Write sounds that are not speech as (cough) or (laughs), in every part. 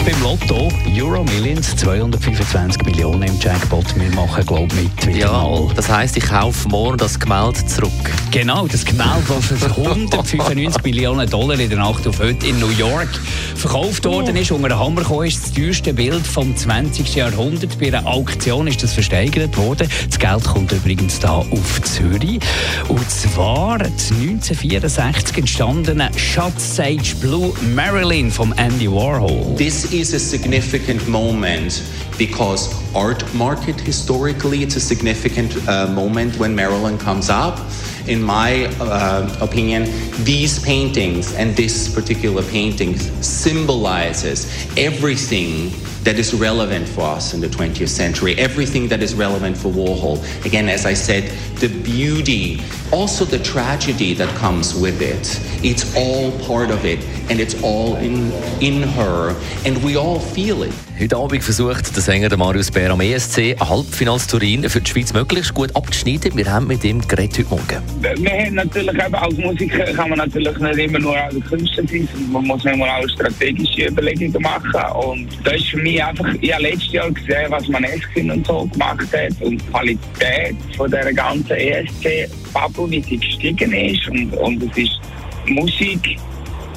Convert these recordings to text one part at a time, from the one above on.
Heute beim Lotto Euro Millions 225 Millionen im Jackpot. Wir machen, glaube ich, mit wieder Ja, mal. das heisst, ich kaufe morgen das Gemälde zurück. Genau, das Gemälde, das für 195 (laughs) Millionen Dollar in der Nacht auf heute in New York verkauft worden ist, unter den Hammer gekommen ist, das teuerste Bild vom 20. Jahrhundert. Bei einer Auktion ist das versteigert worden. Das Geld kommt übrigens da auf Zürich. Und zwar das 1964 entstandene Shot Sage Blue Marilyn von Andy Warhol. This is a significant moment because art market historically it's a significant uh, moment when Marilyn comes up. In my uh, opinion, these paintings and this particular painting symbolizes everything that is relevant for us in the 20th century, everything that is relevant for Warhol. Again, as I said, the beauty, also the tragedy that comes with it. It's all part of it and it's all in, in her and we all feel it. Heute Abend versucht der Sänger der Marius Bär am ESC Halbfinals Turin für die Schweiz möglichst gut abzuschneiden. Wir haben mit ihm geredet heute Morgen. wir haben natürlich eben als Musiker kann man natürlich nicht immer nur als Künstler sein, man muss manchmal auch strategische Überlegungen machen und da ist für mich einfach, ich habe letztes Jahr gesehen, was Maneskin und so gemacht hat und die Qualität von dieser ganzen ESC-Bubble, wie sie gestiegen ist und, und es ist Musik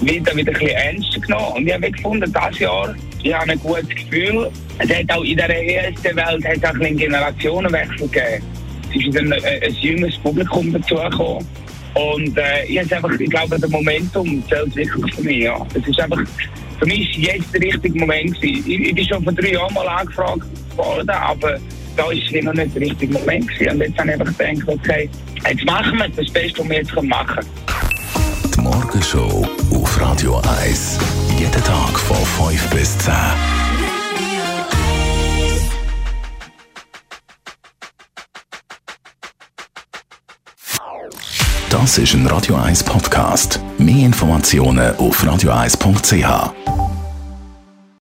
wieder, wieder ein bisschen ernster genommen und ich habe gefunden, dieses Jahr, ich habe ein gutes Gefühl, es hat auch in der ESC-Welt hat es auch einen Generationenwechsel gegeben es ist ein, ein, ein junges Publikum dazugekommen. Und äh, ich, einfach, ich glaube, der Momentum zählt wirklich für mich. Ja. Es ist einfach, für mich ist jetzt der richtige Moment. Ich, ich bin schon vor drei Jahren mal angefragt worden, aber ist es noch nicht der richtige Moment gewesen. Und jetzt habe ich einfach gedacht, okay, jetzt machen wir das Beste, was wir jetzt machen können. Die Morgenshow auf Radio 1. Jeden Tag von 5 bis 10. Das ist ein Radio 1 Podcast. Mehr Informationen auf radio1.ch.